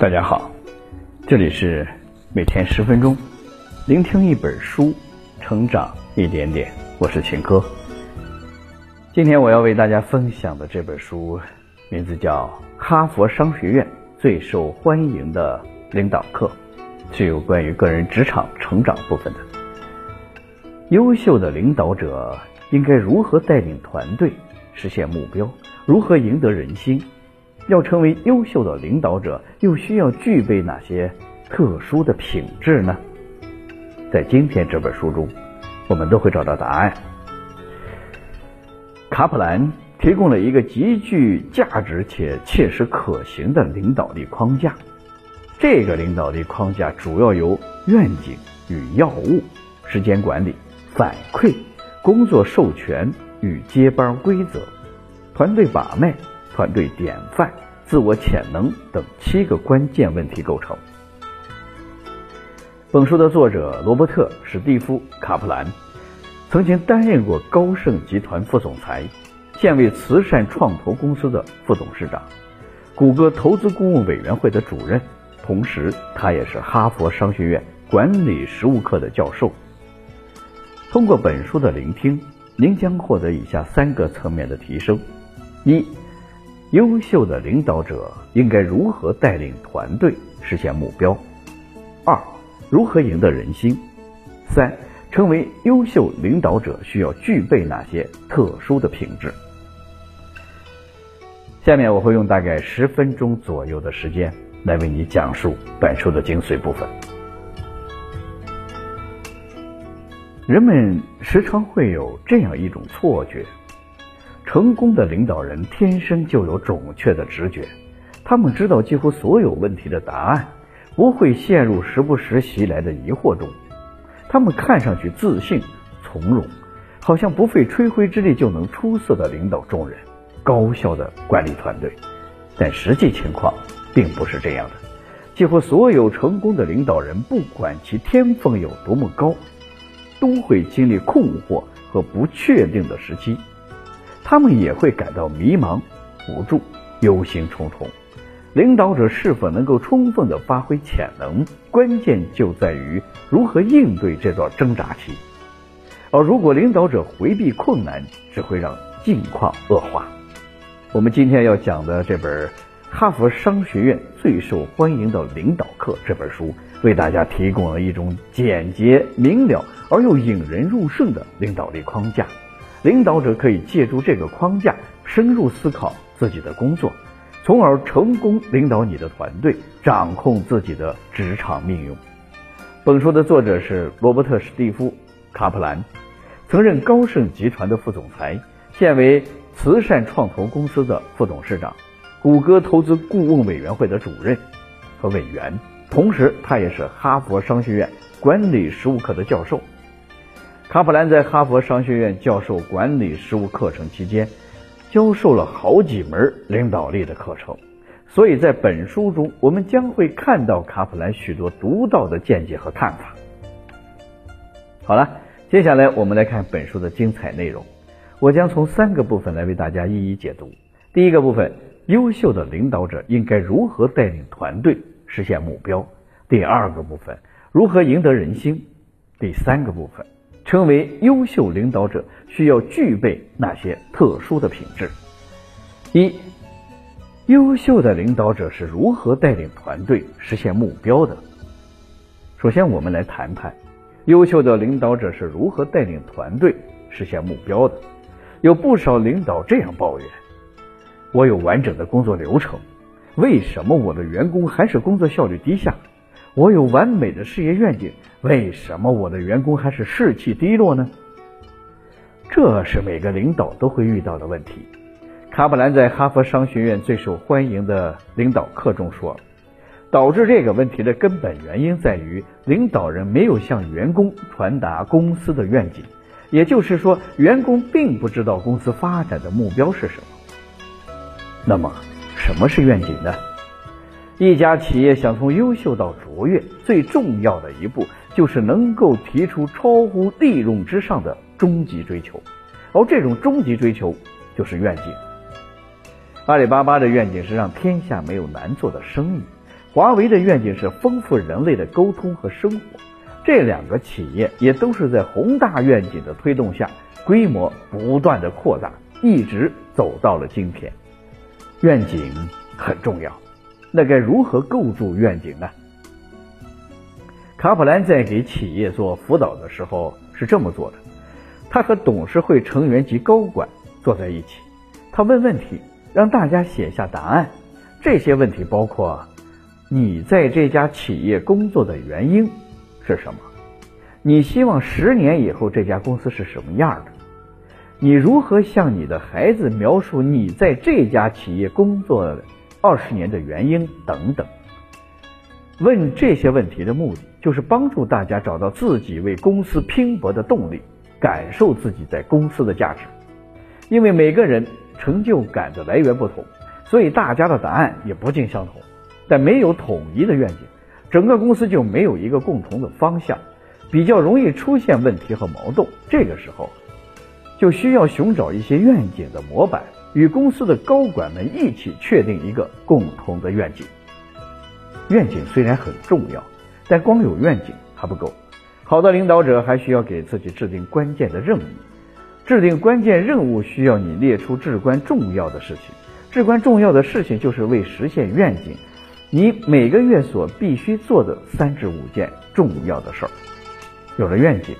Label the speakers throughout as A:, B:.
A: 大家好，这里是每天十分钟，聆听一本书，成长一点点。我是秦哥。今天我要为大家分享的这本书，名字叫《哈佛商学院最受欢迎的领导课》，是有关于个人职场成长部分的。优秀的领导者应该如何带领团队实现目标？如何赢得人心？要成为优秀的领导者，又需要具备哪些特殊的品质呢？在今天这本书中，我们都会找到答案。卡普兰提供了一个极具价值且切实可行的领导力框架。这个领导力框架主要由愿景与要务、时间管理、反馈、工作授权与接班规则、团队把脉。团队典范、自我潜能等七个关键问题构成。本书的作者罗伯特·史蒂夫·卡普兰曾经担任过高盛集团副总裁，现为慈善创投公司的副董事长，谷歌投资顾问委员会的主任，同时他也是哈佛商学院管理实务课的教授。通过本书的聆听，您将获得以下三个层面的提升：一。优秀的领导者应该如何带领团队实现目标？二、如何赢得人心？三、成为优秀领导者需要具备哪些特殊的品质？下面我会用大概十分钟左右的时间来为你讲述本书的精髓部分。人们时常会有这样一种错觉。成功的领导人天生就有准确的直觉，他们知道几乎所有问题的答案，不会陷入时不时袭来的疑惑中。他们看上去自信从容，好像不费吹灰之力就能出色的领导众人，高效的管理团队。但实际情况并不是这样的。几乎所有成功的领导人，不管其天分有多么高，都会经历困惑和不确定的时期。他们也会感到迷茫、无助、忧心忡忡。领导者是否能够充分的发挥潜能，关键就在于如何应对这段挣扎期。而如果领导者回避困难，只会让境况恶化。我们今天要讲的这本《哈佛商学院最受欢迎的领导课》这本书，为大家提供了一种简洁明了而又引人入胜的领导力框架。领导者可以借助这个框架深入思考自己的工作，从而成功领导你的团队，掌控自己的职场命运。本书的作者是罗伯特·史蒂夫·卡普兰，曾任高盛集团的副总裁，现为慈善创投公司的副董事长，谷歌投资顾问委员会的主任和委员，同时他也是哈佛商学院管理实务课的教授。卡普兰在哈佛商学院教授管理实务课程期间，教授了好几门领导力的课程，所以在本书中，我们将会看到卡普兰许多独到的见解和看法。好了，接下来我们来看本书的精彩内容，我将从三个部分来为大家一一解读。第一个部分，优秀的领导者应该如何带领团队实现目标？第二个部分，如何赢得人心？第三个部分。成为优秀领导者需要具备哪些特殊的品质？一、优秀的领导者是如何带领团队实现目标的？首先，我们来谈谈优秀的领导者是如何带领团队实现目标的。有不少领导这样抱怨：“我有完整的工作流程，为什么我的员工还是工作效率低下？”我有完美的事业愿景，为什么我的员工还是士气低落呢？这是每个领导都会遇到的问题。卡普兰在哈佛商学院最受欢迎的领导课中说，导致这个问题的根本原因在于领导人没有向员工传达公司的愿景，也就是说，员工并不知道公司发展的目标是什么。那么，什么是愿景呢？一家企业想从优秀到卓越，最重要的一步就是能够提出超乎利润之上的终极追求，而这种终极追求就是愿景。阿里巴巴的愿景是让天下没有难做的生意，华为的愿景是丰富人类的沟通和生活。这两个企业也都是在宏大愿景的推动下，规模不断的扩大，一直走到了今天。愿景很重要，那该如何构筑愿景呢？卡普兰在给企业做辅导的时候是这么做的：他和董事会成员及高管坐在一起，他问问题，让大家写下答案。这些问题包括：你在这家企业工作的原因。是什么？你希望十年以后这家公司是什么样的？你如何向你的孩子描述你在这家企业工作的二十年的原因等等？问这些问题的目的，就是帮助大家找到自己为公司拼搏的动力，感受自己在公司的价值。因为每个人成就感的来源不同，所以大家的答案也不尽相同。但没有统一的愿景。整个公司就没有一个共同的方向，比较容易出现问题和矛盾。这个时候，就需要寻找一些愿景的模板，与公司的高管们一起确定一个共同的愿景。愿景虽然很重要，但光有愿景还不够。好的领导者还需要给自己制定关键的任务。制定关键任务需要你列出至关重要的事情。至关重要的事情就是为实现愿景。你每个月所必须做的三至五件重要的事儿，有了愿景，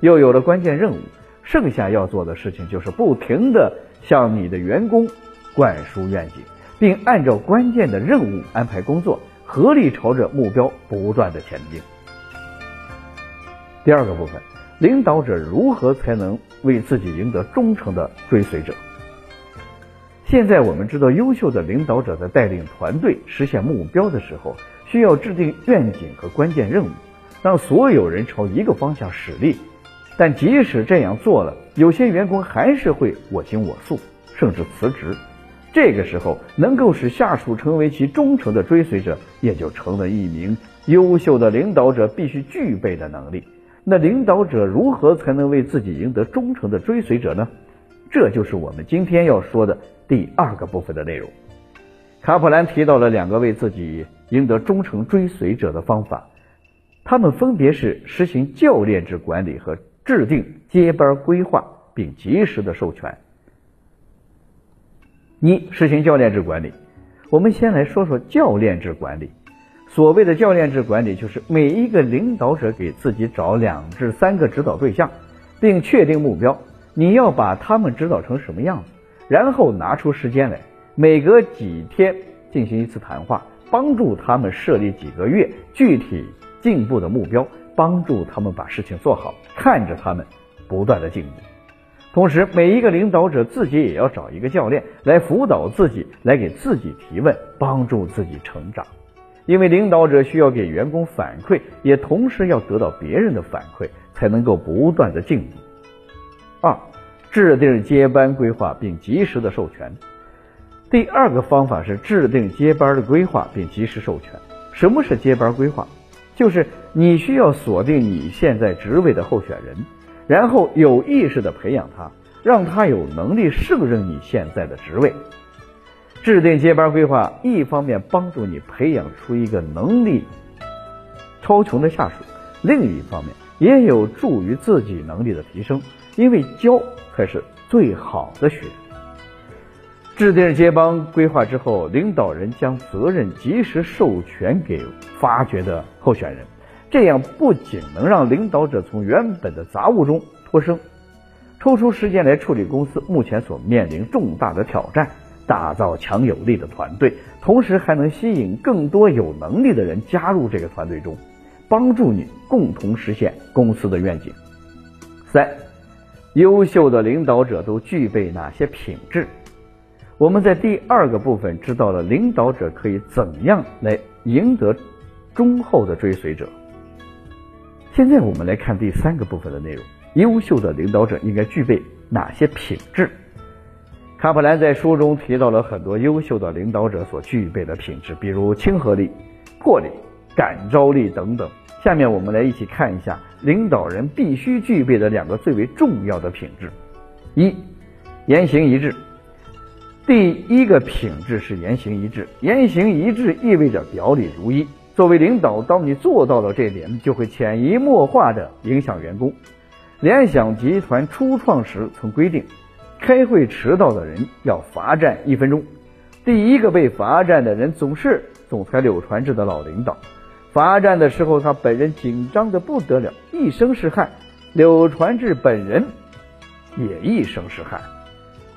A: 又有了关键任务，剩下要做的事情就是不停的向你的员工灌输愿景，并按照关键的任务安排工作，合力朝着目标不断的前进。第二个部分，领导者如何才能为自己赢得忠诚的追随者？现在我们知道，优秀的领导者在带领团队实现目标的时候，需要制定愿景和关键任务，让所有人朝一个方向使力。但即使这样做了，有些员工还是会我行我素，甚至辞职。这个时候，能够使下属成为其忠诚的追随者，也就成了一名优秀的领导者必须具备的能力。那领导者如何才能为自己赢得忠诚的追随者呢？这就是我们今天要说的。第二个部分的内容，卡普兰提到了两个为自己赢得忠诚追随者的方法，他们分别是实行教练制管理和制定接班规划并及时的授权。一、实行教练制管理。我们先来说说教练制管理。所谓的教练制管理，就是每一个领导者给自己找两至三个指导对象，并确定目标，你要把他们指导成什么样子。然后拿出时间来，每隔几天进行一次谈话，帮助他们设立几个月具体进步的目标，帮助他们把事情做好，看着他们不断的进步。同时，每一个领导者自己也要找一个教练来辅导自己，来给自己提问，帮助自己成长。因为领导者需要给员工反馈，也同时要得到别人的反馈，才能够不断的进步。二。制定接班规划并及时的授权。第二个方法是制定接班的规划并及时授权。什么是接班规划？就是你需要锁定你现在职位的候选人，然后有意识的培养他，让他有能力胜任你现在的职位。制定接班规划，一方面帮助你培养出一个能力超群的下属，另一方面也有助于自己能力的提升，因为教。才是最好的学。制定接班规划之后，领导人将责任及时授权给发掘的候选人，这样不仅能让领导者从原本的杂物中脱身，抽出时间来处理公司目前所面临重大的挑战，打造强有力的团队，同时还能吸引更多有能力的人加入这个团队中，帮助你共同实现公司的愿景。三。优秀的领导者都具备哪些品质？我们在第二个部分知道了领导者可以怎样来赢得忠厚的追随者。现在我们来看第三个部分的内容：优秀的领导者应该具备哪些品质？卡普兰在书中提到了很多优秀的领导者所具备的品质，比如亲和力、魄力、感召力等等。下面我们来一起看一下领导人必须具备的两个最为重要的品质：一、言行一致。第一个品质是言行一致，言行一致意味着表里如一。作为领导，当你做到了这点，就会潜移默化的影响员工。联想集团初创时曾规定，开会迟到的人要罚站一分钟。第一个被罚站的人总是总裁柳传志的老领导。罚站的时候，他本人紧张的不得了，一身是汗。柳传志本人也一身是汗。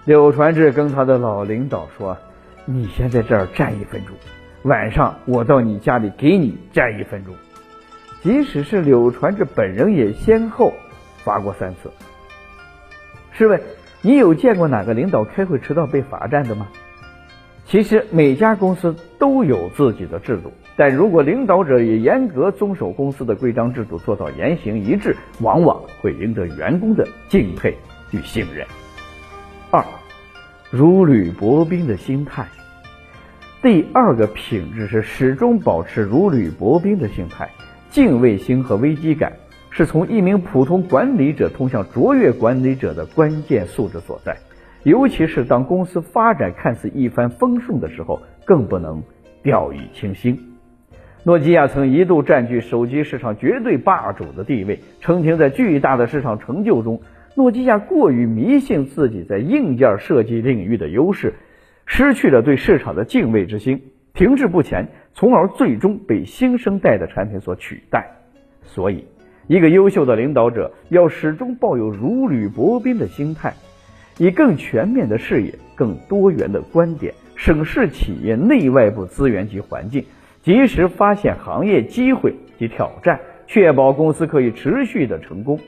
A: 柳传志跟他的老领导说：“你先在这儿站一分钟。”晚上我到你家里给你站一分钟，即使是柳传志本人也先后罚过三次。试问你有见过哪个领导开会迟到被罚站的吗？其实每家公司都有自己的制度，但如果领导者也严格遵守公司的规章制度，做到言行一致，往往会赢得员工的敬佩与信任。二，如履薄冰的心态。第二个品质是始终保持如履薄冰的心态，敬畏心和危机感是从一名普通管理者通向卓越管理者的关键素质所在。尤其是当公司发展看似一帆风顺的时候，更不能掉以轻心。诺基亚曾一度占据手机市场绝对霸主的地位，曾经在巨大的市场成就中。诺基亚过于迷信自己在硬件设计领域的优势。失去了对市场的敬畏之心，停滞不前，从而最终被新生代的产品所取代。所以，一个优秀的领导者要始终抱有如履薄冰的心态，以更全面的视野、更多元的观点审视企业内外部资源及环境，及时发现行业机会及挑战，确保公司可以持续的成功。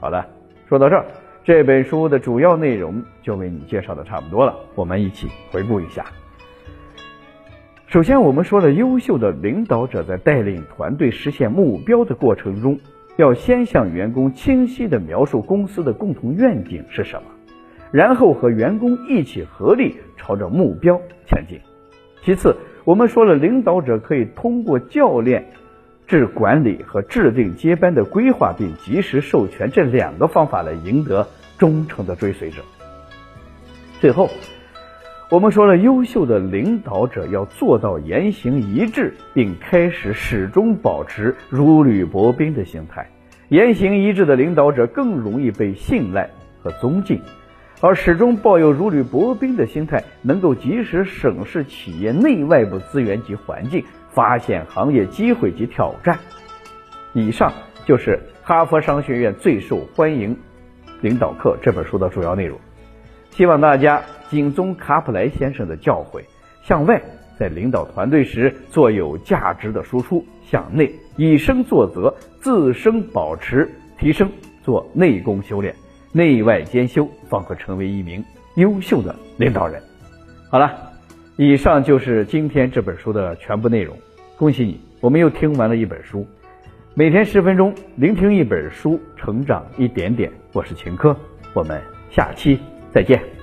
A: 好了，说到这儿。这本书的主要内容就为你介绍的差不多了，我们一起回顾一下。首先，我们说了，优秀的领导者在带领团队实现目标的过程中，要先向员工清晰地描述公司的共同愿景是什么，然后和员工一起合力朝着目标前进。其次，我们说了，领导者可以通过教练。制管理和制定接班的规划，并及时授权这两个方法来赢得忠诚的追随者。最后，我们说了，优秀的领导者要做到言行一致，并开始始终保持如履薄冰的心态。言行一致的领导者更容易被信赖和尊敬，而始终抱有如履薄冰的心态，能够及时审视企业内外部资源及环境。发现行业机会及挑战。以上就是哈佛商学院最受欢迎领导课这本书的主要内容。希望大家谨遵卡普莱先生的教诲，向外在领导团队时做有价值的输出，向内以身作则，自身保持提升，做内功修炼，内外兼修，方可成为一名优秀的领导人。好了，以上就是今天这本书的全部内容。恭喜你，我们又听完了一本书。每天十分钟，聆听一本书，成长一点点。我是秦科，我们下期再见。